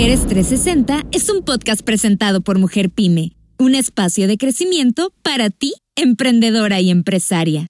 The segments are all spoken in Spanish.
Mujeres 360 es un podcast presentado por Mujer Pyme, un espacio de crecimiento para ti, emprendedora y empresaria.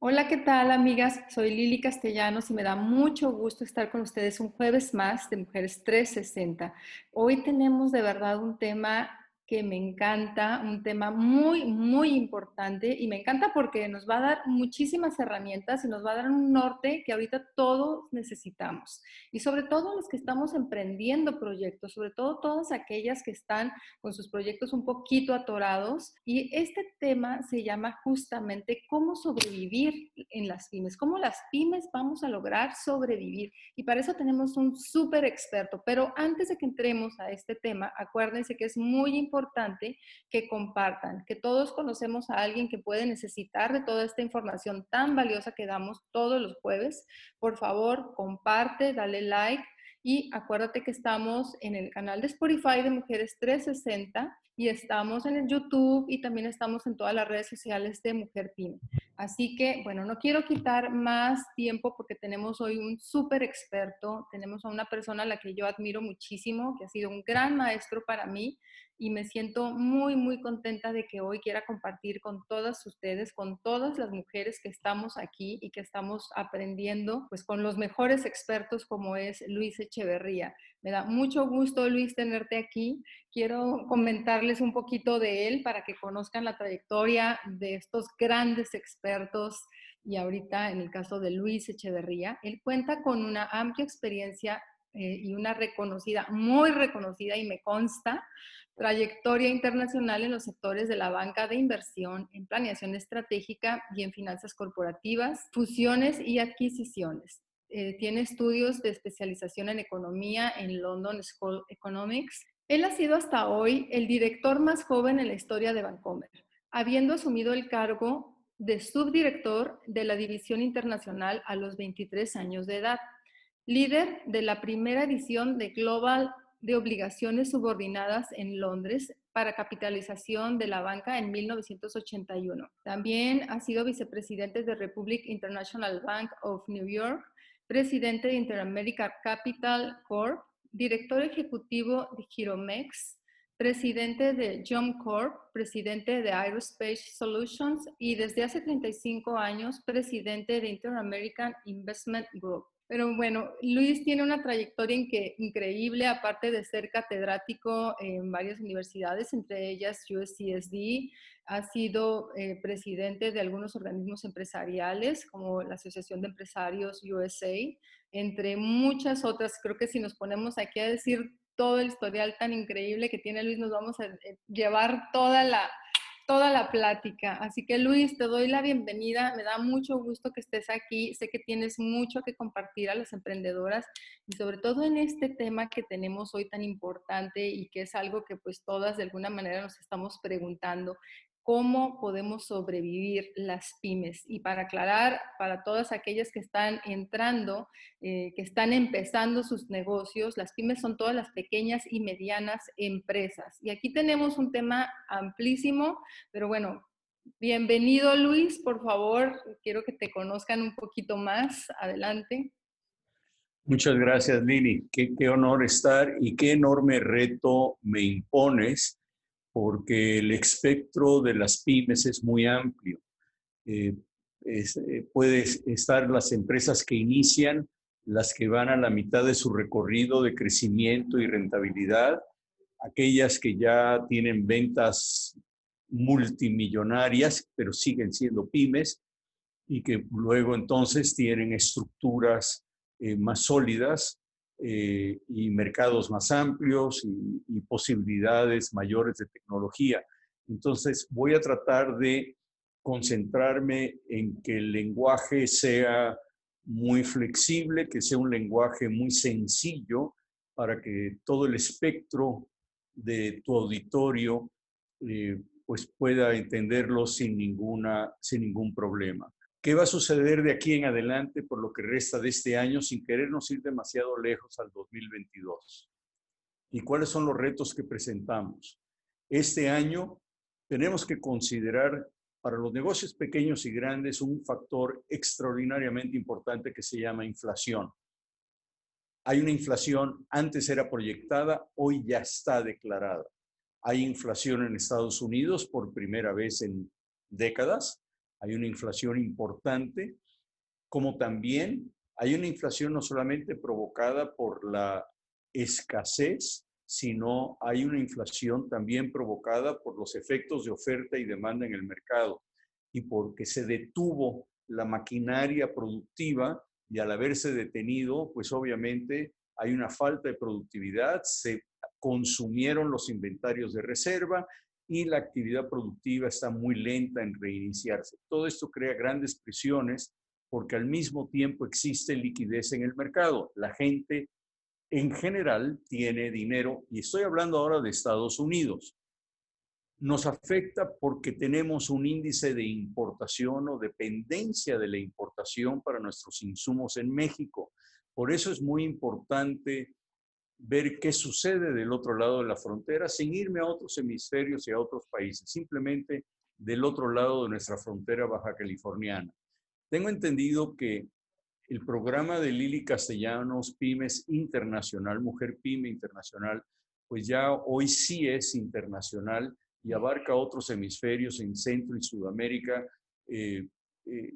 Hola, ¿qué tal amigas? Soy Lili Castellanos y me da mucho gusto estar con ustedes un jueves más de Mujeres 360. Hoy tenemos de verdad un tema que me encanta, un tema muy, muy importante y me encanta porque nos va a dar muchísimas herramientas y nos va a dar un norte que ahorita todos necesitamos. Y sobre todo los que estamos emprendiendo proyectos, sobre todo todas aquellas que están con sus proyectos un poquito atorados. Y este tema se llama justamente cómo sobrevivir en las pymes, cómo las pymes vamos a lograr sobrevivir. Y para eso tenemos un súper experto. Pero antes de que entremos a este tema, acuérdense que es muy importante importante que compartan, que todos conocemos a alguien que puede necesitar de toda esta información tan valiosa que damos todos los jueves. Por favor, comparte, dale like y acuérdate que estamos en el canal de Spotify de Mujeres 360 y estamos en el YouTube y también estamos en todas las redes sociales de Mujer Pyme. Así que, bueno, no quiero quitar más tiempo porque tenemos hoy un súper experto, tenemos a una persona a la que yo admiro muchísimo, que ha sido un gran maestro para mí y me siento muy, muy contenta de que hoy quiera compartir con todas ustedes, con todas las mujeres que estamos aquí y que estamos aprendiendo, pues con los mejores expertos como es Luis Echeverría. Me da mucho gusto, Luis, tenerte aquí. Quiero comentarles un poquito de él para que conozcan la trayectoria de estos grandes expertos y ahorita en el caso de Luis Echeverría, él cuenta con una amplia experiencia eh, y una reconocida, muy reconocida y me consta, trayectoria internacional en los sectores de la banca de inversión, en planeación estratégica y en finanzas corporativas, fusiones y adquisiciones. Eh, tiene estudios de especialización en economía en London School Economics. Él ha sido hasta hoy el director más joven en la historia de Bancomer, habiendo asumido el cargo de subdirector de la División Internacional a los 23 años de edad, líder de la primera edición de Global de obligaciones subordinadas en Londres para capitalización de la banca en 1981. También ha sido vicepresidente de Republic International Bank of New York, presidente de Interamerica Capital Corp, director ejecutivo de Giromex, presidente de Jump Corp, presidente de Aerospace Solutions y desde hace 35 años presidente de Interamerican Investment Group. Pero bueno, Luis tiene una trayectoria increíble, aparte de ser catedrático en varias universidades, entre ellas USCSD, ha sido eh, presidente de algunos organismos empresariales, como la Asociación de Empresarios USA, entre muchas otras. Creo que si nos ponemos aquí a decir todo el historial tan increíble que tiene Luis, nos vamos a eh, llevar toda la, toda la plática. Así que Luis, te doy la bienvenida. Me da mucho gusto que estés aquí. Sé que tienes mucho que compartir a las emprendedoras y sobre todo en este tema que tenemos hoy tan importante y que es algo que pues todas de alguna manera nos estamos preguntando cómo podemos sobrevivir las pymes. Y para aclarar, para todas aquellas que están entrando, eh, que están empezando sus negocios, las pymes son todas las pequeñas y medianas empresas. Y aquí tenemos un tema amplísimo, pero bueno, bienvenido Luis, por favor, quiero que te conozcan un poquito más. Adelante. Muchas gracias, Lili. Qué, qué honor estar y qué enorme reto me impones porque el espectro de las pymes es muy amplio. Eh, eh, puede estar las empresas que inician, las que van a la mitad de su recorrido de crecimiento y rentabilidad, aquellas que ya tienen ventas multimillonarias, pero siguen siendo pymes, y que luego entonces tienen estructuras eh, más sólidas eh, y mercados más amplios y, posibilidades mayores de tecnología. Entonces, voy a tratar de concentrarme en que el lenguaje sea muy flexible, que sea un lenguaje muy sencillo para que todo el espectro de tu auditorio eh, pues pueda entenderlo sin, ninguna, sin ningún problema. ¿Qué va a suceder de aquí en adelante por lo que resta de este año sin querernos ir demasiado lejos al 2022? ¿Y cuáles son los retos que presentamos? Este año tenemos que considerar para los negocios pequeños y grandes un factor extraordinariamente importante que se llama inflación. Hay una inflación, antes era proyectada, hoy ya está declarada. Hay inflación en Estados Unidos por primera vez en décadas. Hay una inflación importante, como también hay una inflación no solamente provocada por la escasez, sino hay una inflación también provocada por los efectos de oferta y demanda en el mercado y porque se detuvo la maquinaria productiva y al haberse detenido, pues obviamente hay una falta de productividad, se consumieron los inventarios de reserva y la actividad productiva está muy lenta en reiniciarse. Todo esto crea grandes presiones porque al mismo tiempo existe liquidez en el mercado. La gente en general tiene dinero y estoy hablando ahora de Estados Unidos. Nos afecta porque tenemos un índice de importación o dependencia de la importación para nuestros insumos en México. Por eso es muy importante ver qué sucede del otro lado de la frontera sin irme a otros hemisferios y a otros países, simplemente del otro lado de nuestra frontera baja californiana. Tengo entendido que el programa de Lili Castellanos Pymes Internacional, Mujer Pyme Internacional, pues ya hoy sí es internacional y abarca otros hemisferios en Centro y Sudamérica. Eh, eh,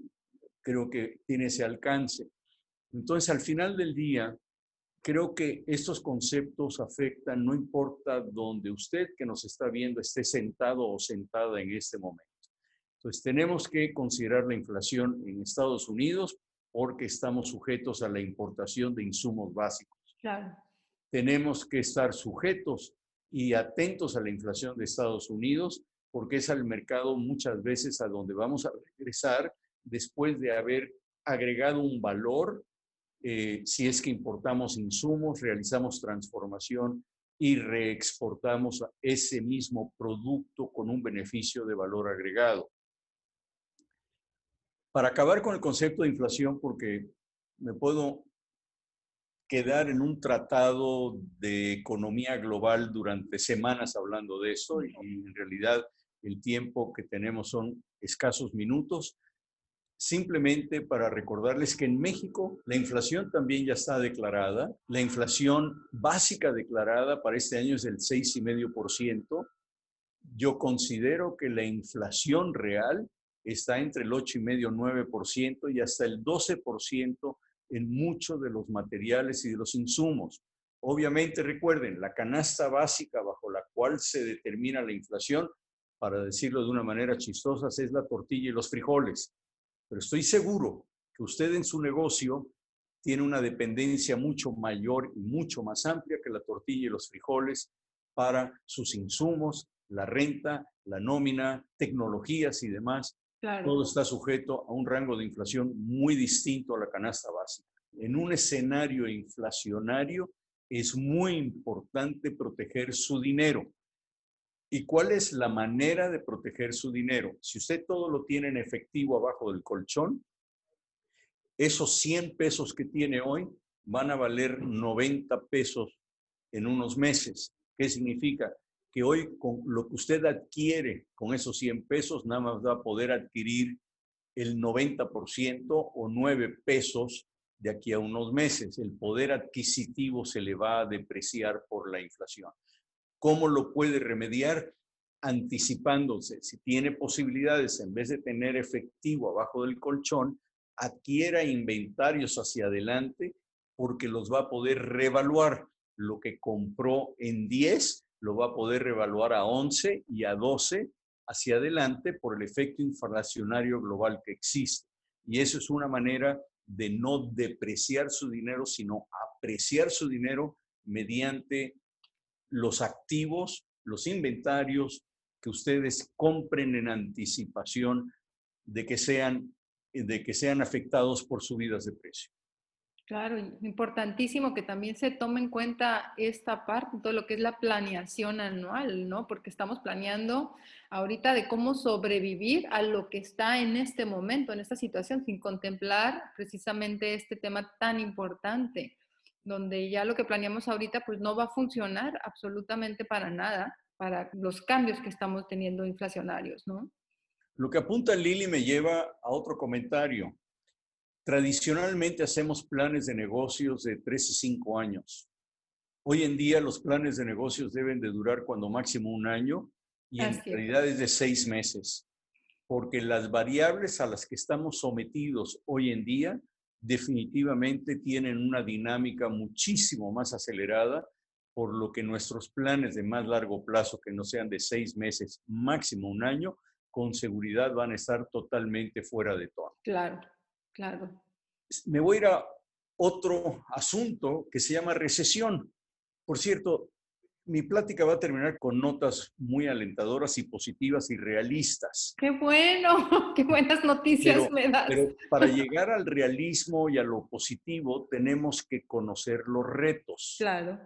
creo que tiene ese alcance. Entonces, al final del día, creo que estos conceptos afectan, no importa donde usted que nos está viendo esté sentado o sentada en este momento. Entonces, tenemos que considerar la inflación en Estados Unidos porque estamos sujetos a la importación de insumos básicos. Claro. Tenemos que estar sujetos y atentos a la inflación de Estados Unidos porque es al mercado muchas veces a donde vamos a regresar después de haber agregado un valor eh, si es que importamos insumos, realizamos transformación y reexportamos ese mismo producto con un beneficio de valor agregado. Para acabar con el concepto de inflación, porque me puedo quedar en un tratado de economía global durante semanas hablando de eso y en realidad el tiempo que tenemos son escasos minutos simplemente para recordarles que en México la inflación también ya está declarada. La inflación básica declarada para este año es del 6,5%. Yo considero que la inflación real está entre el 8,5-9% y hasta el 12% en muchos de los materiales y de los insumos. Obviamente, recuerden, la canasta básica bajo la cual se determina la inflación, para decirlo de una manera chistosa, es la tortilla y los frijoles pero estoy seguro que usted en su negocio tiene una dependencia mucho mayor y mucho más amplia que la tortilla y los frijoles para sus insumos, la renta, la nómina, tecnologías y demás. Todo está sujeto a un rango de inflación muy distinto a la canasta básica. En un escenario inflacionario es muy importante proteger su dinero. ¿Y cuál es la manera de proteger su dinero? Si usted todo lo tiene en efectivo abajo del colchón, esos 100 pesos que tiene hoy van a valer 90 pesos en unos meses. ¿Qué significa? Que hoy con lo que usted adquiere con esos 100 pesos, nada más va a poder adquirir el 90% o 9 pesos de aquí a unos meses. El poder adquisitivo se le va a depreciar por la inflación. ¿Cómo lo puede remediar? Anticipándose. Si tiene posibilidades, en vez de tener efectivo abajo del colchón, adquiera inventarios hacia adelante porque los va a poder revaluar. Lo que compró en 10 lo va a poder revaluar a 11 y a 12 hacia adelante por el efecto inflacionario global que existe. Y eso es una manera de no depreciar su dinero, sino apreciar su dinero mediante los activos, los inventarios que ustedes compren en anticipación de que sean, de que sean afectados por subidas de precio. Claro, importantísimo que también se tome en cuenta esta parte, todo lo que es la planeación anual, ¿no? Porque estamos planeando ahorita de cómo sobrevivir a lo que está en este momento, en esta situación, sin contemplar precisamente este tema tan importante donde ya lo que planeamos ahorita pues no va a funcionar absolutamente para nada para los cambios que estamos teniendo inflacionarios, ¿no? Lo que apunta Lili me lleva a otro comentario. Tradicionalmente hacemos planes de negocios de 3 y 5 años. Hoy en día los planes de negocios deben de durar cuando máximo un año y en realidad es de seis meses, porque las variables a las que estamos sometidos hoy en día definitivamente tienen una dinámica muchísimo más acelerada, por lo que nuestros planes de más largo plazo, que no sean de seis meses, máximo un año, con seguridad van a estar totalmente fuera de tono. Claro, claro. Me voy a ir a otro asunto que se llama recesión. Por cierto, mi plática va a terminar con notas muy alentadoras y positivas y realistas. Qué bueno, qué buenas noticias me das. Pero para llegar al realismo y a lo positivo tenemos que conocer los retos. Claro.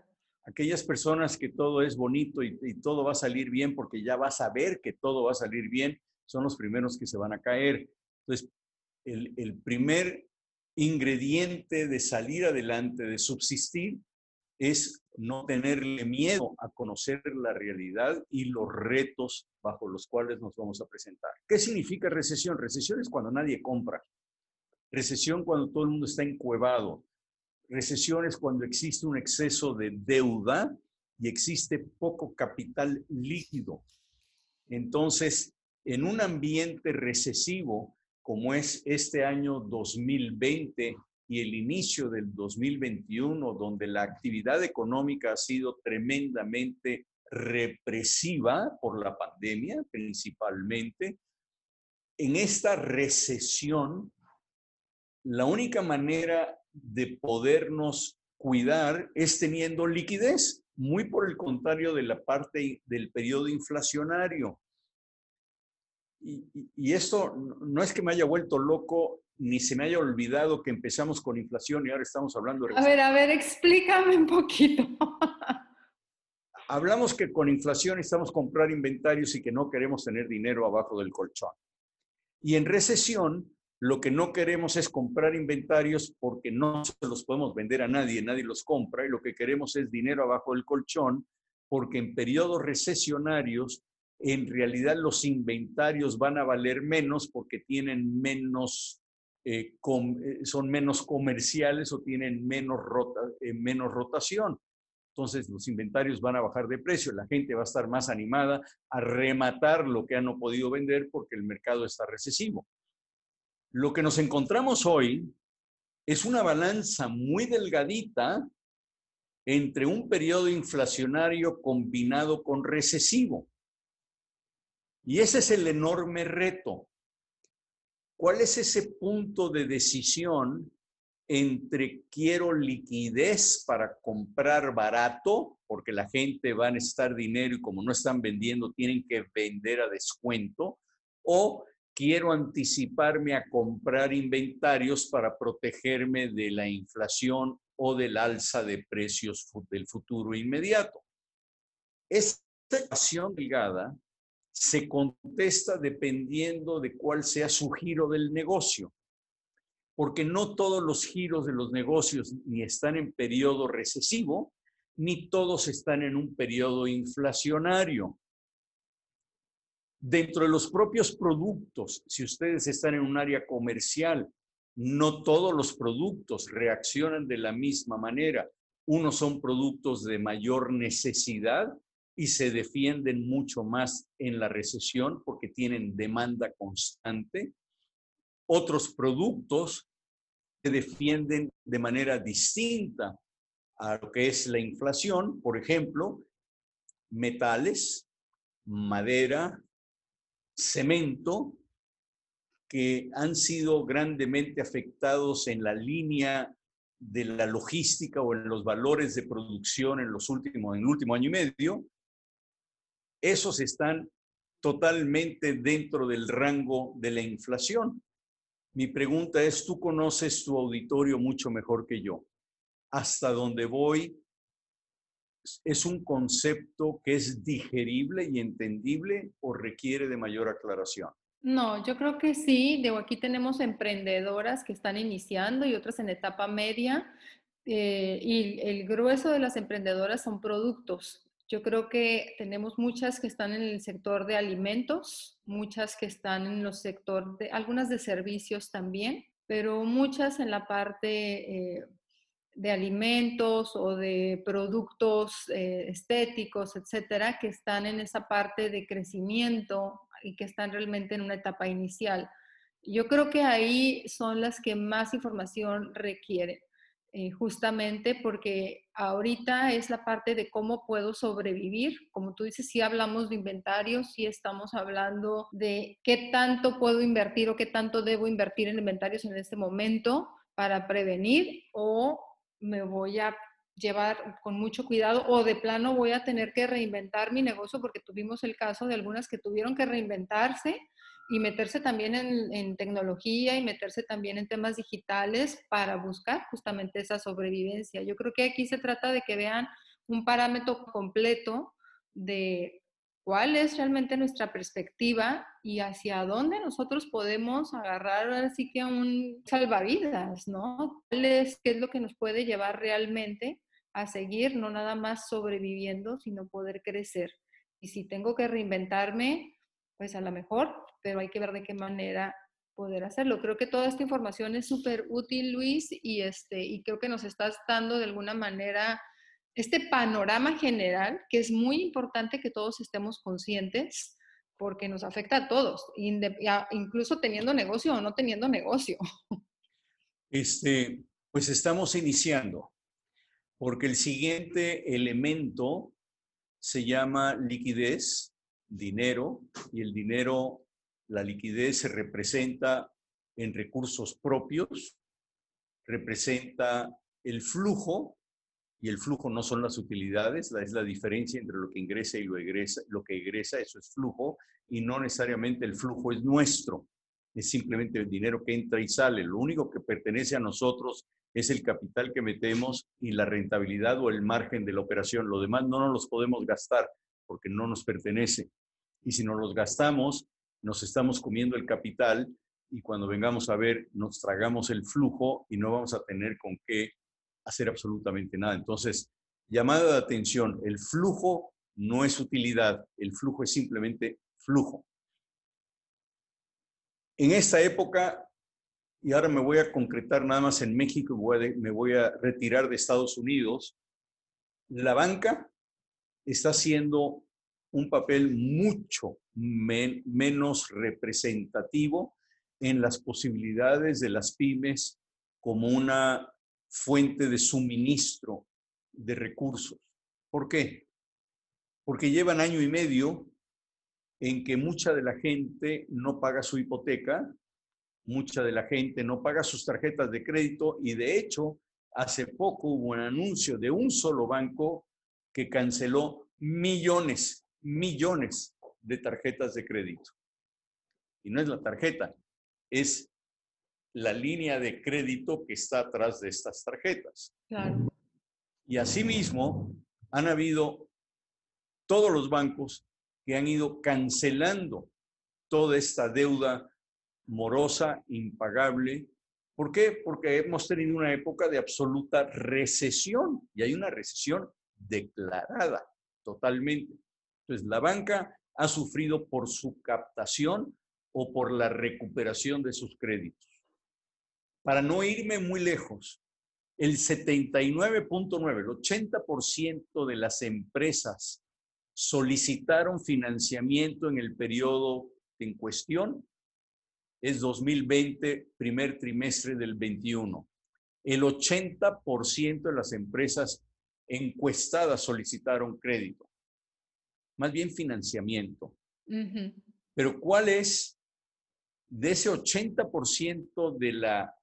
Aquellas personas que todo es bonito y, y todo va a salir bien porque ya vas a ver que todo va a salir bien, son los primeros que se van a caer. Entonces, el, el primer ingrediente de salir adelante, de subsistir, es no tenerle miedo a conocer la realidad y los retos bajo los cuales nos vamos a presentar. ¿Qué significa recesión? Recesión es cuando nadie compra. Recesión cuando todo el mundo está encuevado. Recesión es cuando existe un exceso de deuda y existe poco capital líquido. Entonces, en un ambiente recesivo como es este año 2020, y el inicio del 2021, donde la actividad económica ha sido tremendamente represiva por la pandemia principalmente, en esta recesión, la única manera de podernos cuidar es teniendo liquidez, muy por el contrario de la parte del periodo inflacionario. Y, y, esto no es que me haya vuelto loco ni se me haya olvidado que empezamos con inflación y ahora estamos hablando de... A ver, a ver, explícame un poquito. Hablamos que con inflación estamos comprar inventarios y que no queremos tener dinero abajo del colchón. Y en recesión, lo que no queremos es comprar inventarios porque no se los podemos vender a nadie, nadie los compra, y lo que queremos es dinero abajo del colchón porque en periodos recesionarios en realidad los inventarios van a valer menos porque tienen menos eh, eh, son menos comerciales o tienen menos, eh, menos rotación. Entonces los inventarios van a bajar de precio, la gente va a estar más animada a rematar lo que han no podido vender porque el mercado está recesivo. Lo que nos encontramos hoy es una balanza muy delgadita entre un periodo inflacionario combinado con recesivo. Y ese es el enorme reto. ¿Cuál es ese punto de decisión entre quiero liquidez para comprar barato, porque la gente va a necesitar dinero y como no están vendiendo, tienen que vender a descuento, o quiero anticiparme a comprar inventarios para protegerme de la inflación o del alza de precios del futuro inmediato. Esta ecuación ligada se contesta dependiendo de cuál sea su giro del negocio, porque no todos los giros de los negocios ni están en periodo recesivo, ni todos están en un periodo inflacionario. Dentro de los propios productos, si ustedes están en un área comercial, no todos los productos reaccionan de la misma manera. Unos son productos de mayor necesidad y se defienden mucho más en la recesión porque tienen demanda constante. Otros productos se defienden de manera distinta a lo que es la inflación, por ejemplo, metales, madera, cemento, que han sido grandemente afectados en la línea de la logística o en los valores de producción en los últimos en el último año y medio esos están totalmente dentro del rango de la inflación. Mi pregunta es, tú conoces tu auditorio mucho mejor que yo. Hasta donde voy, ¿es un concepto que es digerible y entendible o requiere de mayor aclaración? No, yo creo que sí. Digo, aquí tenemos emprendedoras que están iniciando y otras en etapa media. Eh, y el grueso de las emprendedoras son productos. Yo creo que tenemos muchas que están en el sector de alimentos, muchas que están en los sector de, algunas de servicios también. pero muchas en la parte eh, de alimentos o de productos eh, estéticos, etcétera, que están en esa parte de crecimiento y que están realmente en una etapa inicial. Yo creo que ahí son las que más información requieren, eh, justamente porque ahorita es la parte de cómo puedo sobrevivir. Como tú dices, si hablamos de inventarios, si estamos hablando de qué tanto puedo invertir o qué tanto debo invertir en inventarios en este momento para prevenir o me voy a llevar con mucho cuidado o de plano voy a tener que reinventar mi negocio porque tuvimos el caso de algunas que tuvieron que reinventarse y meterse también en, tecnología y meterse también en temas digitales para buscar justamente esa sobrevivencia. Yo creo que aquí se trata de que vean un parámetro completo de cuál es realmente nuestra perspectiva y hacia dónde nosotros podemos agarrar así que un salvavidas, ¿no? ¿Cuál es, ¿Qué es lo que nos puede llevar realmente a seguir, no nada más sobreviviendo, sino poder crecer? Y si tengo que reinventarme, pues a lo mejor, pero hay que ver de qué manera poder hacerlo. Creo que toda esta información es súper útil, Luis, y, este, y creo que nos estás dando de alguna manera este panorama general, que es muy importante que todos estemos conscientes porque nos afecta a todos, incluso teniendo negocio o no teniendo negocio. Este, pues estamos iniciando, porque el siguiente elemento se llama liquidez, dinero, y el dinero, la liquidez se representa en recursos propios, representa el flujo y el flujo no son las utilidades, es la diferencia entre lo que ingresa y lo, egresa, lo que egresa, eso es flujo, y no necesariamente el flujo es nuestro, es simplemente el dinero que entra y sale. Lo único que pertenece a nosotros es el capital que metemos y la rentabilidad o el margen de la operación. Lo demás no nos los podemos gastar porque no nos pertenece. Y si nos los gastamos, nos estamos comiendo el capital y cuando vengamos a ver, nos tragamos el flujo y no vamos a tener con qué hacer absolutamente nada. Entonces, llamada de atención, el flujo no es utilidad, el flujo es simplemente flujo. En esta época, y ahora me voy a concretar nada más en México, me voy a retirar de Estados Unidos, la banca está haciendo un papel mucho menos representativo en las posibilidades de las pymes como una fuente de suministro de recursos. ¿Por qué? Porque llevan año y medio en que mucha de la gente no paga su hipoteca, mucha de la gente no paga sus tarjetas de crédito y de hecho hace poco hubo un anuncio de un solo banco que canceló millones, millones de tarjetas de crédito. Y no es la tarjeta, es la línea de crédito que está atrás de estas tarjetas. Y asimismo, han habido todos los bancos que han ido cancelando toda esta deuda morosa, impagable. ¿Por qué? Porque hemos tenido una época de absoluta recesión y hay una recesión declarada totalmente. Entonces, la banca ha sufrido por su captación o por la recuperación de sus créditos para no irme muy lejos, el 79.9, el 80% de las empresas solicitaron financiamiento en el periodo en cuestión, es 2020, primer trimestre del 21. El 80% de las empresas encuestadas solicitaron crédito, más bien financiamiento. Pero ¿cuál es de ese 80% de la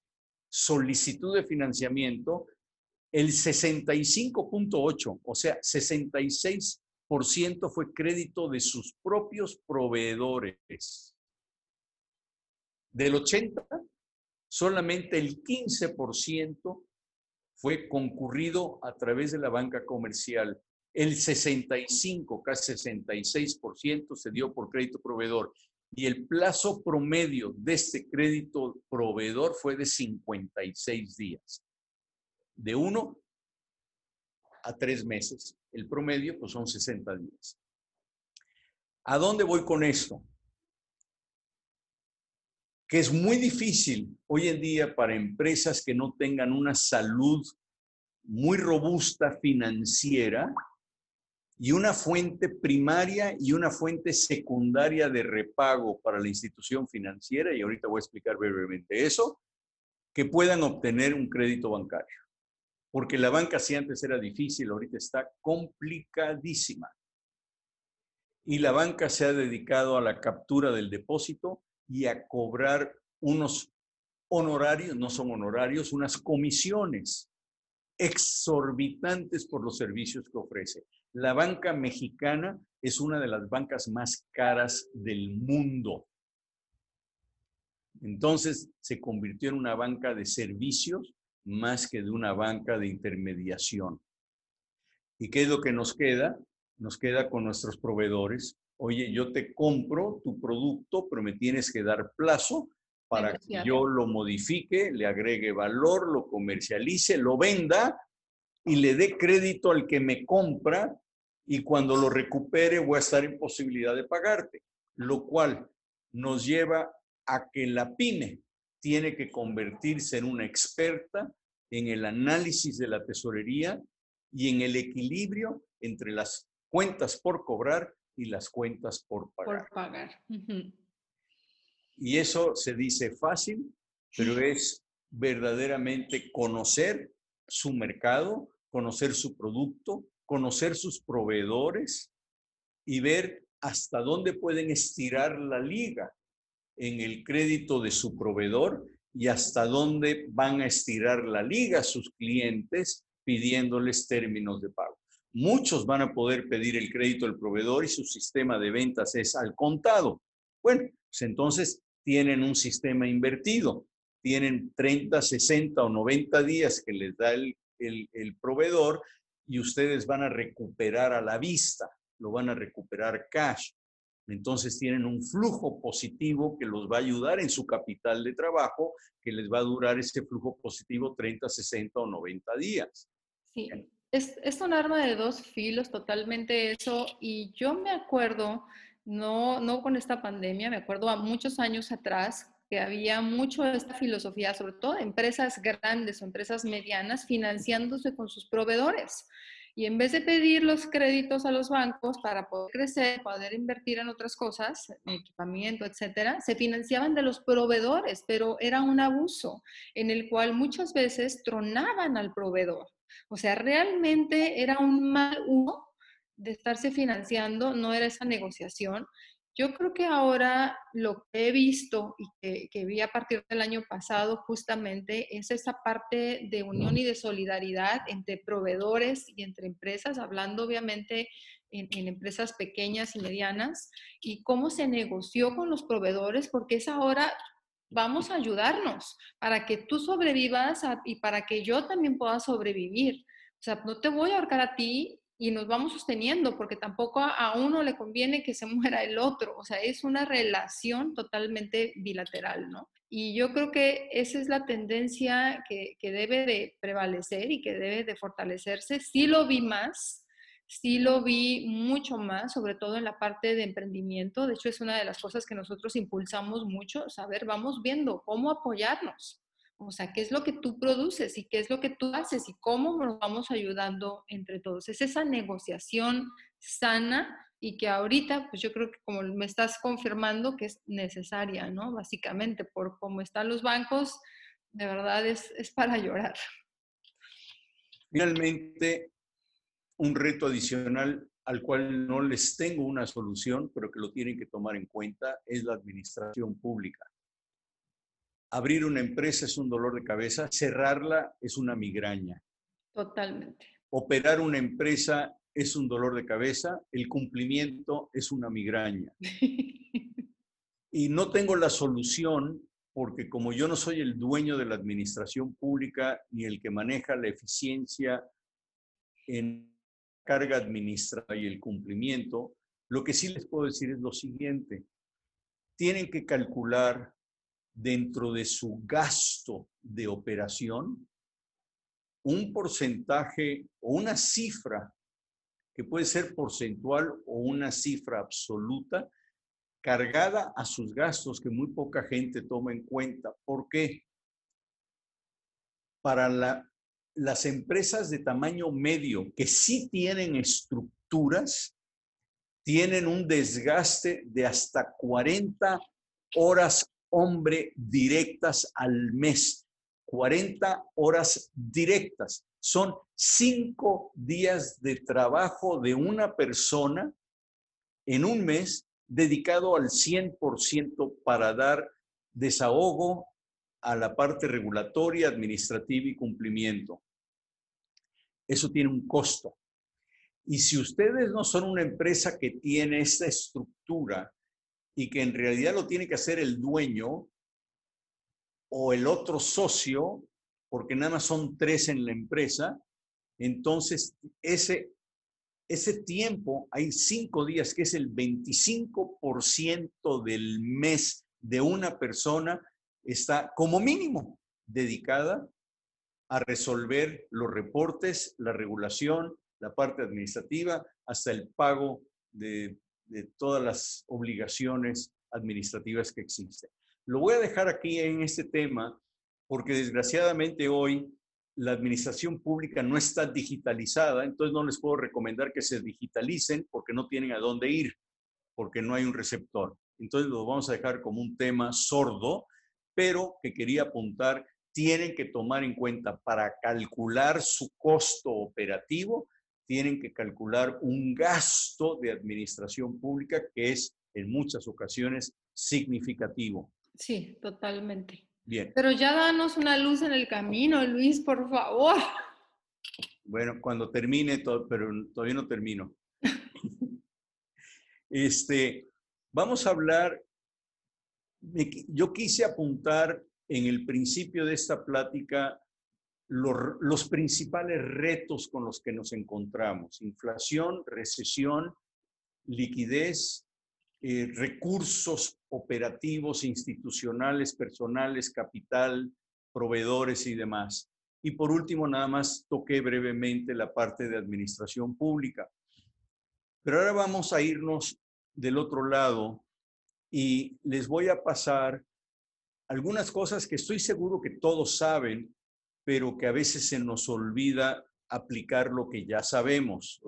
solicitud de financiamiento, el 65.8, o sea, 66% fue crédito de sus propios proveedores. Del 80, solamente el 15% fue concurrido a través de la banca comercial. El 65, casi 66% se dio por crédito proveedor y el plazo promedio de este crédito proveedor fue de 56 días, de uno a tres meses. El promedio pues son 60 días. ¿A dónde voy con esto? que es muy difícil hoy en día para empresas que no tengan una salud muy robusta financiera y una fuente primaria y una fuente secundaria de repago para la institución financiera, y ahorita voy a explicar brevemente eso, que puedan obtener un crédito bancario. Porque la banca si antes era difícil, ahorita está complicadísima. Y la banca se ha dedicado a la captura del depósito y a cobrar unos honorarios, no son honorarios, unas comisiones exorbitantes por los servicios que ofrece. La banca mexicana es una de las bancas más caras del mundo. Entonces se convirtió en una banca de servicios más que de una banca de intermediación. ¿Y qué es lo que nos queda? Nos queda con nuestros proveedores. Oye, yo te compro tu producto, pero me tienes que dar plazo para que yo lo modifique, le agregue valor, lo comercialice, lo venda y le dé crédito al que me compra y cuando lo recupere voy a estar en posibilidad de pagarte, lo cual nos lleva a que la pyme tiene que convertirse en una experta en el análisis de la tesorería y en el equilibrio entre las cuentas por cobrar y las cuentas por pagar. Por pagar. Y eso se dice fácil, pero es verdaderamente conocer su mercado, conocer su producto, conocer sus proveedores y ver hasta dónde pueden estirar la liga en el crédito de su proveedor y hasta dónde van a estirar la liga sus clientes pidiéndoles términos de pago. Muchos van a poder pedir el crédito del proveedor y su sistema de ventas es al contado. Bueno, pues entonces tienen un sistema invertido. Tienen 30, 60 o 90 días que les da el, el proveedor y ustedes van a recuperar a la vista, lo van a recuperar cash. Entonces tienen un flujo positivo que los va a ayudar en su capital de trabajo, que les va a durar ese flujo positivo 30, 60 o 90 días. Sí, es, es un arma de dos filos totalmente eso. Y yo me acuerdo, no, no con esta pandemia, me acuerdo a muchos años atrás que había mucho de esta filosofía, sobre todo empresas grandes o empresas medianas, financiándose con sus proveedores. Y en vez de pedir los créditos a los bancos para poder crecer, poder invertir en otras cosas, en equipamiento, etcétera, se financiaban de los proveedores, pero era un abuso en el cual muchas veces tronaban al proveedor. O sea, realmente era un mal uso de estarse financiando, no era esa negociación. Yo creo que ahora lo que he visto y que, vi a partir del año pasado justamente es esa parte de unión y de solidaridad entre proveedores y entre empresas, hablando obviamente en, en, empresas pequeñas y medianas, y cómo se negoció con los proveedores, porque es ahora, vamos a ayudarnos para que tú sobrevivas y para que yo también pueda sobrevivir. O sea, no te voy a ahorcar a ti y nos vamos sosteniendo, porque tampoco a, uno le conviene que se muera el otro, o sea, es una relación totalmente bilateral, ¿no? Y yo creo que esa es la tendencia que, que debe de prevalecer y que debe de fortalecerse. Sí lo vi más, sí lo vi mucho más, sobre todo en la parte de emprendimiento. De hecho, es una de las cosas que nosotros impulsamos mucho, saber, vamos viendo cómo apoyarnos. O sea, qué es lo que tú produces y qué es lo que tú haces y cómo nos vamos ayudando entre todos. Es esa negociación sana y que ahorita, pues yo creo que como me estás confirmando que es necesaria, ¿no? Básicamente, por cómo están los bancos, de verdad es, es para llorar. Finalmente, un reto adicional al cual no les tengo una solución, pero que lo tienen que tomar en cuenta, es la administración pública. Abrir una empresa es un dolor de cabeza, cerrarla es una migraña. Totalmente. Operar una empresa es un dolor de cabeza, el cumplimiento es una migraña. y no tengo la solución porque como yo no soy el dueño de la administración pública ni el que maneja la eficiencia en carga administrativa y el cumplimiento, lo que sí les puedo decir es lo siguiente. Tienen que calcular dentro de su gasto de operación un porcentaje o una cifra que puede ser porcentual o una cifra absoluta cargada a sus gastos que muy poca gente toma en cuenta. ¿Por qué? Para las empresas de tamaño medio que sí tienen estructuras, tienen un desgaste de hasta 40 horas hombre directas al mes. 40 horas directas. Son cinco días de trabajo de una persona en un mes dedicado al 100% para dar desahogo a la parte regulatoria, administrativa y cumplimiento. Eso tiene un costo. Y si ustedes no son una empresa que tiene esta estructura y que en realidad lo tiene que hacer el dueño o el otro socio, porque nada más son tres en la empresa, entonces ese, ese tiempo, hay cinco días, que es el 25% del mes de una persona, está como mínimo dedicada a resolver los reportes, la regulación, la parte administrativa, hasta el pago de, todas las obligaciones administrativas que existen. Lo voy a dejar aquí en este tema porque desgraciadamente hoy la administración pública no está digitalizada, entonces no les puedo recomendar que se digitalicen porque no tienen a dónde ir, porque no hay un receptor. Entonces lo vamos a dejar como un tema sordo, pero que quería apuntar, tienen que tomar en cuenta para calcular su costo operativo, tienen que calcular un gasto de administración pública que es en muchas ocasiones significativo. Sí, totalmente. Bien. Pero ya danos una luz en el camino, Luis, por favor. Bueno, cuando termine, pero todavía no termino. este, vamos a hablar, yo quise apuntar en el principio de esta plática los, principales retos con los que nos encontramos. Inflación, recesión, liquidez, eh, recursos operativos, institucionales, personales, capital, proveedores y demás. Y por último, nada más toqué brevemente la parte de administración pública. Pero ahora vamos a irnos del otro lado y les voy a pasar algunas cosas que estoy seguro que todos saben, pero que a veces se nos olvida aplicar lo que ya sabemos.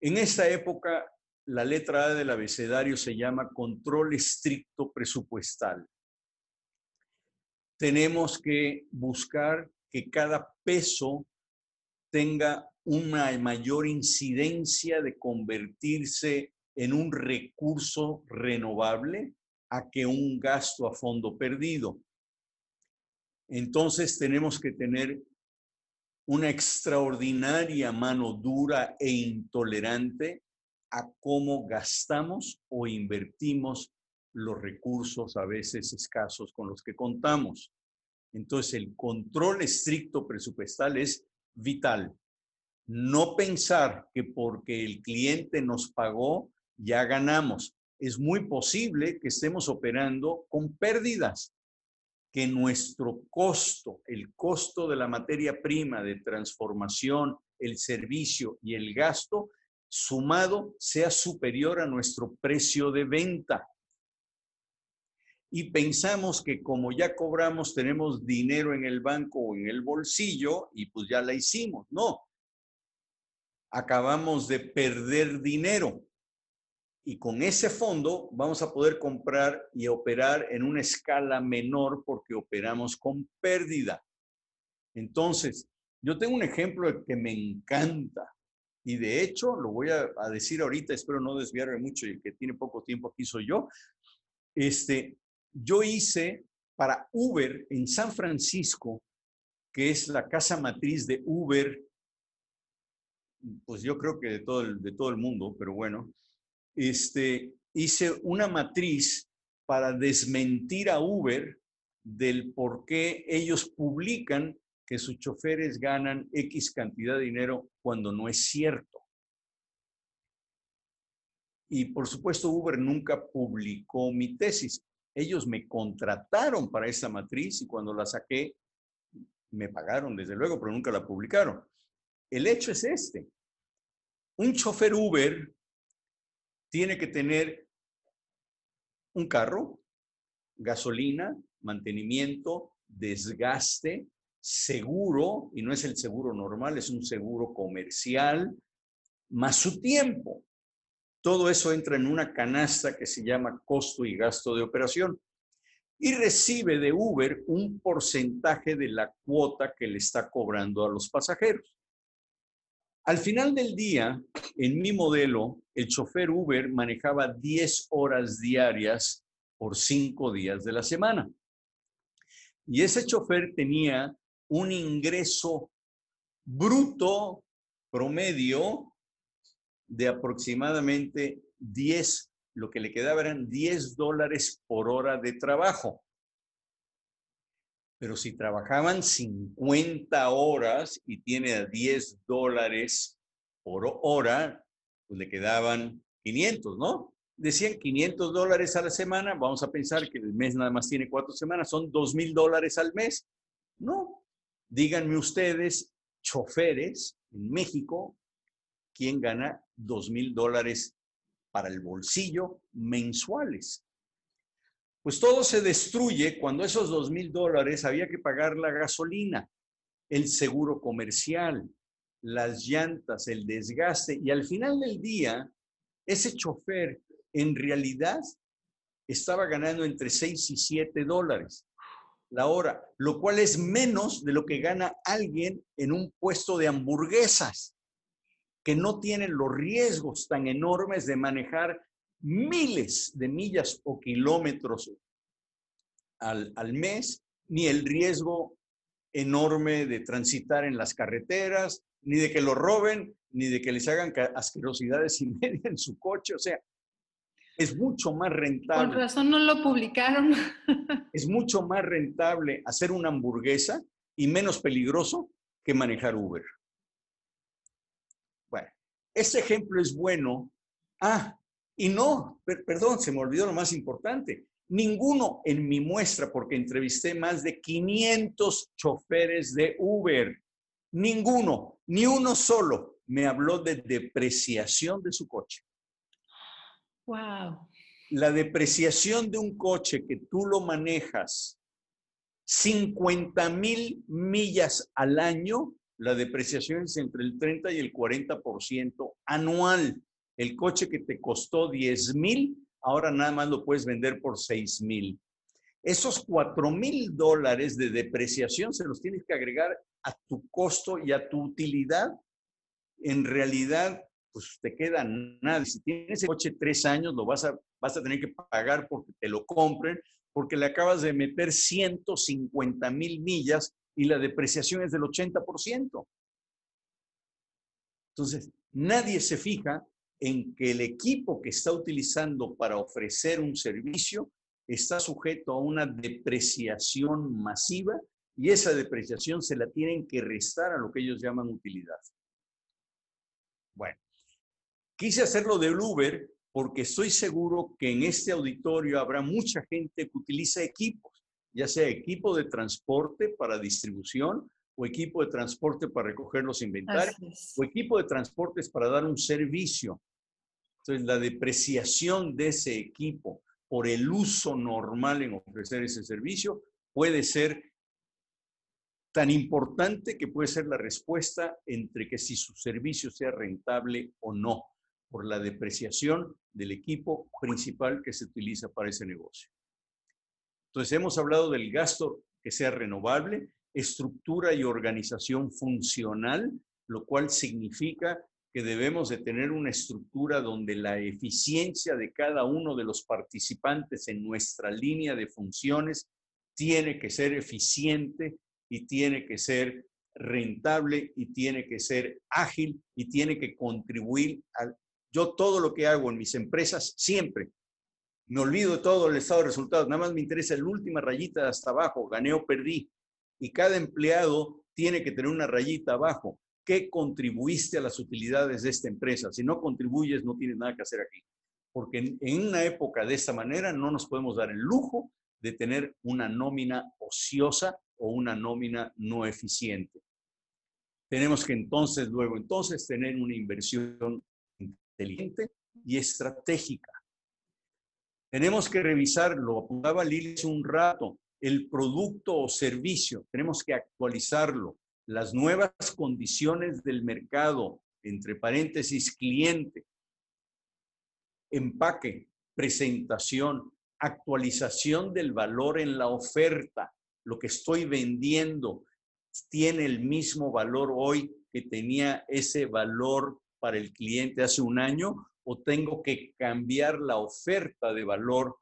En esta época, la letra A del abecedario se llama control estricto presupuestal. Tenemos que buscar que cada peso tenga una mayor incidencia de convertirse en un recurso renovable a que un gasto a fondo perdido. Entonces tenemos que tener una extraordinaria mano dura e intolerante a cómo gastamos o invertimos los recursos a veces escasos con los que contamos. Entonces el control estricto presupuestal es vital. No pensar que porque el cliente nos pagó ya ganamos. Es muy posible que estemos operando con pérdidas que nuestro costo, el costo de la materia prima de transformación, el servicio y el gasto sumado sea superior a nuestro precio de venta. Y pensamos que como ya cobramos, tenemos dinero en el banco o en el bolsillo y pues ya la hicimos. No. Acabamos de perder dinero y con ese fondo vamos a poder comprar y operar en una escala menor porque operamos con pérdida. Entonces, yo tengo un ejemplo que me encanta y de hecho lo voy a, decir ahorita, espero no desviarme mucho y el que tiene poco tiempo aquí soy yo. Este, yo hice para Uber en San Francisco, que es la casa matriz de Uber, pues yo creo que de todo el, de todo el mundo, pero bueno, este, hice una matriz para desmentir a Uber del por qué ellos publican que sus choferes ganan X cantidad de dinero cuando no es cierto. Y por supuesto, Uber nunca publicó mi tesis. Ellos me contrataron para esa matriz y cuando la saqué, me pagaron, desde luego, pero nunca la publicaron. El hecho es este. Un chofer Uber tiene que tener un carro, gasolina, mantenimiento, desgaste, seguro, y no es el seguro normal, es un seguro comercial, más su tiempo. Todo eso entra en una canasta que se llama costo y gasto de operación y recibe de Uber un porcentaje de la cuota que le está cobrando a los pasajeros. Al final del día, en mi modelo, el chofer Uber manejaba 10 horas diarias por 5 días de la semana. Y ese chofer tenía un ingreso bruto promedio de aproximadamente 10, lo que le quedaba eran 10 dólares por hora de trabajo. Pero si trabajaban 50 horas y tiene a 10 dólares por hora, pues le quedaban 500, ¿no? Decían 500 dólares a la semana, vamos a pensar que el mes nada más tiene cuatro semanas, son 2 mil dólares al mes. No, díganme ustedes, choferes en México, ¿quién gana 2 mil dólares para el bolsillo mensuales? Pues todo se destruye cuando esos 2 mil dólares había que pagar la gasolina, el seguro comercial, las llantas, el desgaste y al final del día, ese chofer en realidad estaba ganando entre 6 y 7 dólares. La hora, lo cual es menos de lo que gana alguien en un puesto de hamburguesas, que no tienen los riesgos tan enormes de manejar miles de millas o kilómetros al, al mes, ni el riesgo enorme de transitar en las carreteras, ni de que lo roben, ni de que les hagan asquerosidades y media en su coche. O sea, es mucho más rentable. Con razón no lo publicaron. es mucho más rentable hacer una hamburguesa y menos peligroso que manejar Uber. Bueno, ese ejemplo es bueno. Ah, y no, perdón, se me olvidó lo más importante. Ninguno en mi muestra, porque entrevisté más de 500 choferes de Uber, ninguno, ni uno solo me habló de depreciación de su coche. Wow. La depreciación de un coche que tú lo manejas 50 mil millas al año, la depreciación es entre el 30 y el 40% anual. El coche que te costó 10 mil, ahora nada más lo puedes vender por 6 mil. Esos 4 mil dólares de depreciación se los tienes que agregar a tu costo y a tu utilidad. En realidad, pues te queda nada. Si tienes el coche tres años, lo vas a, vas a tener que pagar porque te lo compren, porque le acabas de meter 150 mil millas y la depreciación es del 80%. Entonces, nadie se fija en que el equipo que está utilizando para ofrecer un servicio está sujeto a una depreciación masiva y esa depreciación se la tienen que restar a lo que ellos llaman utilidad. Bueno, Quise hacerlo del Uber porque estoy seguro que en este auditorio habrá mucha gente que utiliza equipos, ya sea equipo de transporte para distribución o equipo de transporte para recoger los inventarios o equipo de transportes para dar un servicio. Entonces, la depreciación de ese equipo por el uso normal en ofrecer ese servicio puede ser tan importante que puede ser la respuesta entre que si su servicio sea rentable o no por la depreciación del equipo principal que se utiliza para ese negocio. Entonces, hemos hablado del gasto que sea renovable, estructura y organización funcional, lo cual significa que debemos de tener una estructura donde la eficiencia de cada uno de los participantes en nuestra línea de funciones tiene que ser eficiente y tiene que ser rentable y tiene que ser ágil y tiene que contribuir al yo todo lo que hago en mis empresas, siempre me olvido todo el estado de resultados, nada más me interesa la última rayita hasta abajo, gané o perdí. Y cada empleado tiene que tener una rayita abajo. ¿Qué contribuiste a las utilidades de esta empresa? Si no contribuyes, no tienes nada que hacer aquí. Porque en, en una época de esta manera no nos podemos dar el lujo de tener una nómina ociosa o una nómina no eficiente. Tenemos que entonces, luego entonces, tener una inversión inteligente y estratégica. Tenemos que revisar, lo apuntaba Lili hace un rato, el producto o servicio. Tenemos que actualizarlo. Las nuevas condiciones del mercado, entre paréntesis, cliente, empaque, presentación, actualización del valor en la oferta. Lo que estoy vendiendo tiene el mismo valor hoy que tenía ese valor para el cliente hace un año o tengo que cambiar la oferta de valor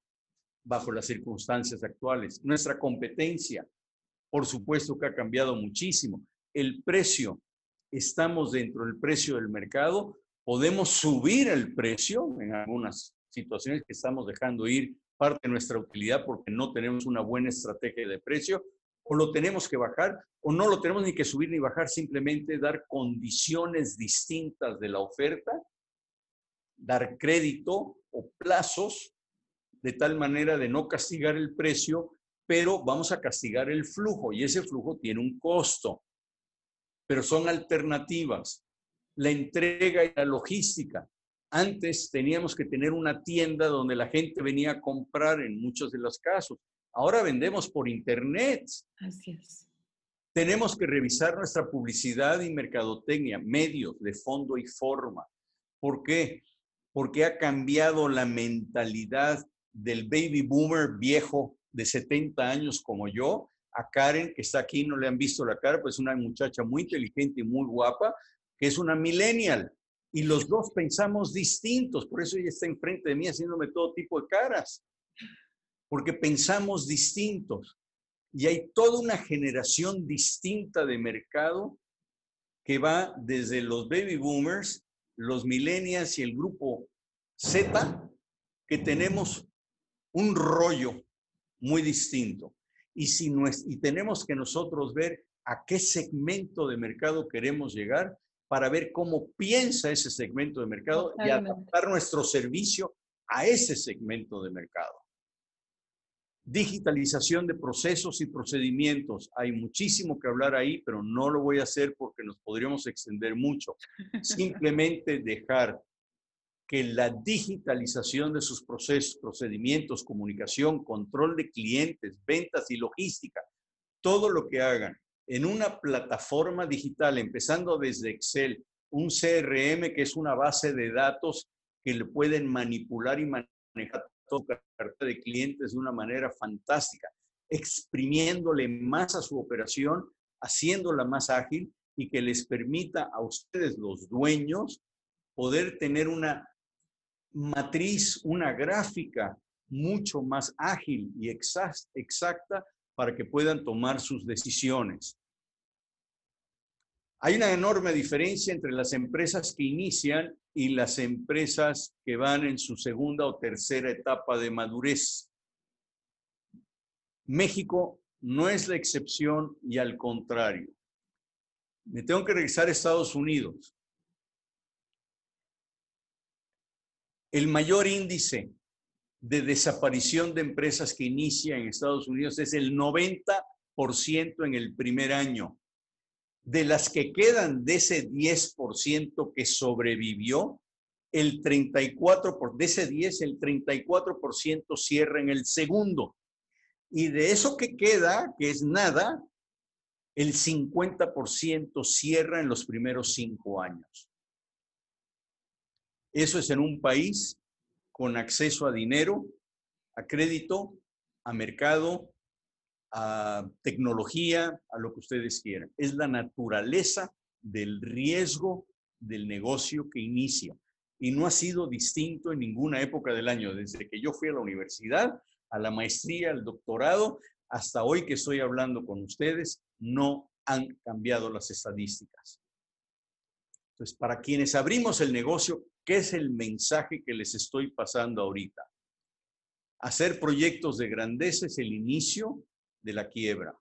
bajo las circunstancias actuales. Nuestra competencia, por supuesto que ha cambiado muchísimo. El precio, estamos dentro del precio del mercado, podemos subir el precio en algunas situaciones que estamos dejando ir parte de nuestra utilidad porque no tenemos una buena estrategia de precio, o lo tenemos que bajar, o no lo tenemos ni que subir ni bajar, simplemente dar condiciones distintas de la oferta, dar crédito o plazos de tal manera de no castigar el precio, pero vamos a castigar el flujo y ese flujo tiene un costo, pero son alternativas. La entrega y la logística. Antes teníamos que tener una tienda donde la gente venía a comprar en muchos de los casos. Ahora vendemos por internet. Así es. Tenemos que revisar nuestra publicidad y mercadotecnia, medios de fondo y forma. ¿Por qué? Porque ha cambiado la mentalidad del baby boomer viejo de 70 años como yo, a Karen, que está aquí, no le han visto la cara, pues una muchacha muy inteligente y muy guapa, que es una millennial y los dos pensamos distintos, por eso ella está enfrente de mí haciéndome todo tipo de caras, porque pensamos distintos. Y hay toda una generación distinta de mercado que va desde los baby boomers, los millennials y el grupo Z, que tenemos un rollo muy distinto. Y, si no es, y tenemos que nosotros ver a qué segmento de mercado queremos llegar para ver cómo piensa ese segmento de mercado y adaptar nuestro servicio a ese segmento de mercado. Digitalización de procesos y procedimientos. Hay muchísimo que hablar ahí, pero no lo voy a hacer porque nos podríamos extender mucho. Simplemente dejar que la digitalización de sus procesos, procedimientos, comunicación, control de clientes, ventas y logística, todo lo que hagan en una plataforma digital, empezando desde Excel, un CRM que es una base de datos que le pueden manipular y manejar toda carta de clientes de una manera fantástica, exprimiéndole más a su operación, haciéndola más ágil y que les permita a ustedes, los dueños, poder tener una matriz, una gráfica mucho más ágil y exacta para que puedan tomar sus decisiones. Hay una enorme diferencia entre las empresas que inician y las empresas que van en su segunda o tercera etapa de madurez. México no es la excepción y al contrario. Me tengo que regresar a Estados Unidos. El mayor índice de desaparición de empresas que inicia en Estados Unidos es el 90% en el primer año. De las que quedan de ese 10% que sobrevivió, el 34%, por, de ese 10, el 34% cierra en el segundo. Y de eso que queda, que es nada, el 50% cierra en los primeros cinco años. Eso es en un país con acceso a dinero, a crédito, a mercado, a tecnología, a lo que ustedes quieran. Es la naturaleza del riesgo del negocio que inicia. Y no ha sido distinto en ninguna época del año, desde que yo fui a la universidad, a la maestría, al doctorado, hasta hoy que estoy hablando con ustedes, no han cambiado las estadísticas. Entonces, para quienes abrimos el negocio, ¿Qué es el mensaje que les estoy pasando ahorita? Hacer proyectos de grandeza es el inicio de la quiebra.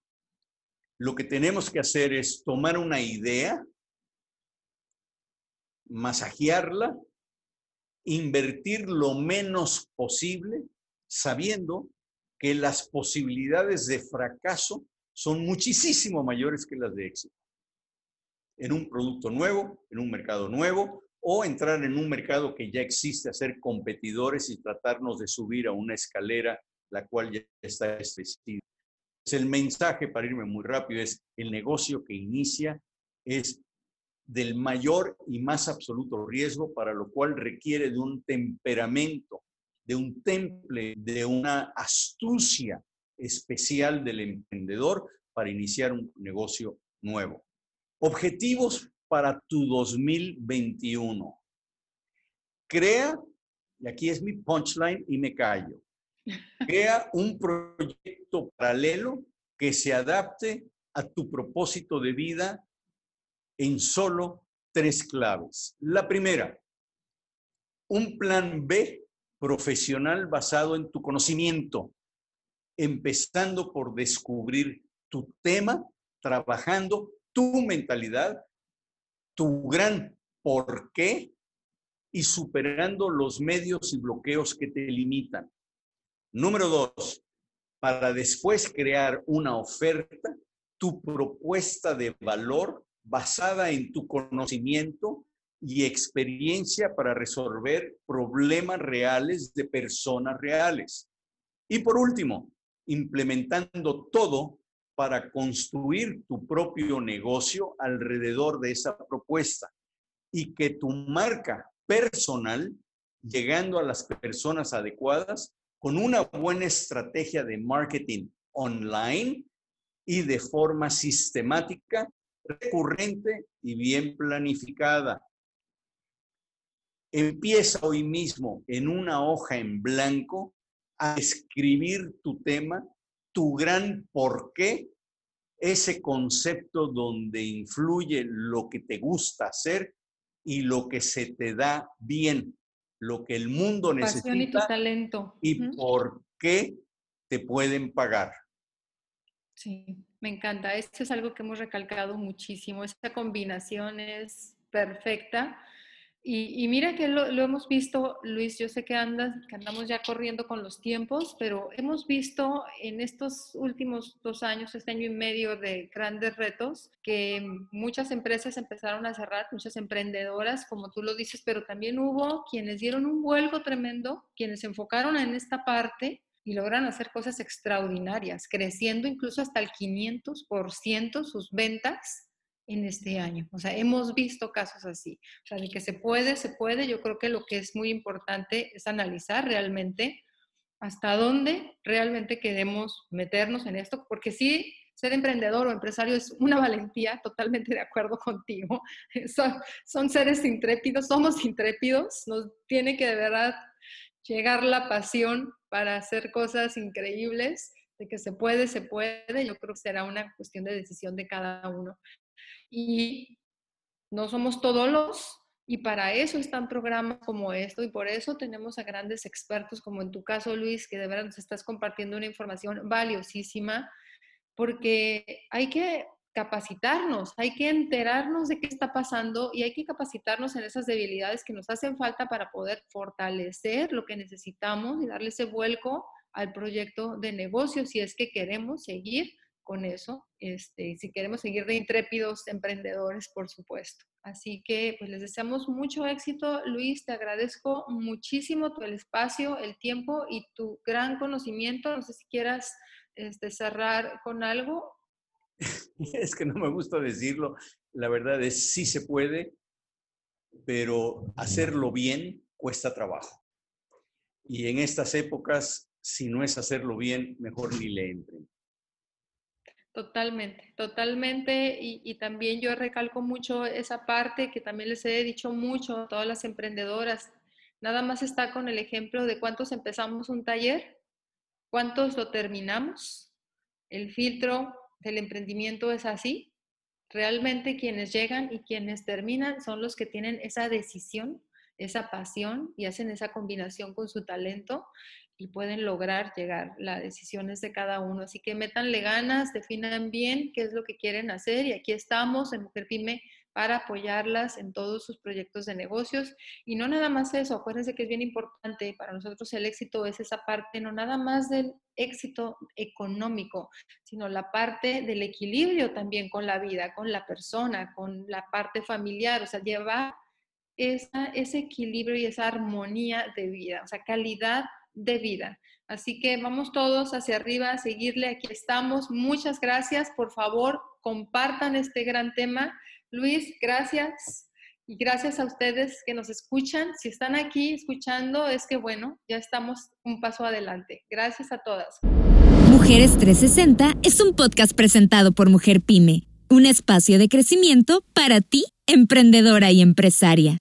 Lo que tenemos que hacer es tomar una idea, masajearla, invertir lo menos posible, sabiendo que las posibilidades de fracaso son muchísimo mayores que las de éxito. En un producto nuevo, en un mercado nuevo, o entrar en un mercado que ya existe, hacer competidores y tratarnos de subir a una escalera la cual ya está establecida. El mensaje, para irme muy rápido, es el negocio que inicia es del mayor y más absoluto riesgo, para lo cual requiere de un temperamento, de un temple, de una astucia especial del emprendedor para iniciar un negocio nuevo. Objetivos para tu 2021. Crea, y aquí es mi punchline y me callo, crea un proyecto paralelo que se adapte a tu propósito de vida en solo tres claves. La primera, un plan B profesional basado en tu conocimiento, empezando por descubrir tu tema, trabajando tu mentalidad, tu gran por qué y superando los medios y bloqueos que te limitan. Número dos, para después crear una oferta, tu propuesta de valor basada en tu conocimiento y experiencia para resolver problemas reales de personas reales. Y por último, implementando todo para construir tu propio negocio alrededor de esa propuesta y que tu marca personal, llegando a las personas adecuadas, con una buena estrategia de marketing online y de forma sistemática, recurrente y bien planificada. Empieza hoy mismo en una hoja en blanco a escribir tu tema, tu gran por qué, ese concepto donde influye lo que te gusta hacer y lo que se te da bien, lo que el mundo necesita y, tu talento. y por qué te pueden pagar. Sí, me encanta. Esto es algo que hemos recalcado muchísimo. Esta combinación es perfecta. Y, mira que lo, hemos visto, Luis, yo sé que, andas, que andamos ya corriendo con los tiempos, pero hemos visto en estos últimos dos años, este año y medio de grandes retos, que muchas empresas empezaron a cerrar, muchas emprendedoras, como tú lo dices, pero también hubo quienes dieron un vuelco tremendo, quienes se enfocaron en esta parte y logran hacer cosas extraordinarias, creciendo incluso hasta el 500% sus ventas en este año. O sea, hemos visto casos así. O sea, de que se puede, se puede. Yo creo que lo que es muy importante es analizar realmente hasta dónde realmente queremos meternos en esto, porque sí, ser emprendedor o empresario es una valentía, totalmente de acuerdo contigo. Son, son seres intrépidos, somos intrépidos, nos tiene que de verdad llegar la pasión para hacer cosas increíbles, de que se puede, se puede, yo creo que será una cuestión de decisión de cada uno y no somos todos los, y para eso están programas como esto, y por eso tenemos a grandes expertos, como en tu caso, Luis, que de verdad nos estás compartiendo una información valiosísima, porque hay que capacitarnos, hay que enterarnos de qué está pasando y hay que capacitarnos en esas debilidades que nos hacen falta para poder fortalecer lo que necesitamos y darle ese vuelco al proyecto de negocio si es que queremos seguir con eso, este, si queremos seguir de intrépidos emprendedores, por supuesto. Así que pues les deseamos mucho éxito. Luis, te agradezco muchísimo tu el espacio, el tiempo y tu gran conocimiento. No sé si quieras este, cerrar con algo. Es que no me gusta decirlo. La verdad es sí se puede, pero hacerlo bien cuesta trabajo. Y en estas épocas, si no es hacerlo bien, mejor ni le entren. Totalmente, totalmente. Y, también yo recalco mucho esa parte que también les he dicho mucho a todas las emprendedoras. Nada más está con el ejemplo de cuántos empezamos un taller, cuántos lo terminamos. El filtro del emprendimiento es así. Realmente quienes llegan y quienes terminan son los que tienen esa decisión, esa pasión y hacen esa combinación con su talento y pueden lograr llegar. La decisión es de cada uno. Así que métanle ganas, definan bien qué es lo que quieren hacer y aquí estamos en Mujer Pyme para apoyarlas en todos sus proyectos de negocios. Y no nada más eso, acuérdense que es bien importante, para nosotros el éxito es esa parte, no nada más del éxito económico, sino la parte del equilibrio también con la vida, con la persona, con la parte familiar, o sea, llevar ese equilibrio y esa armonía de vida, o sea, calidad de vida. Así que vamos todos hacia arriba a seguirle, aquí estamos. Muchas gracias, por favor, compartan este gran tema. Luis, gracias. Y gracias a ustedes que nos escuchan. Si están aquí escuchando, es que bueno, ya estamos un paso adelante. Gracias a todas. Mujeres 360 es un podcast presentado por Mujer Pyme, un espacio de crecimiento para ti, emprendedora y empresaria.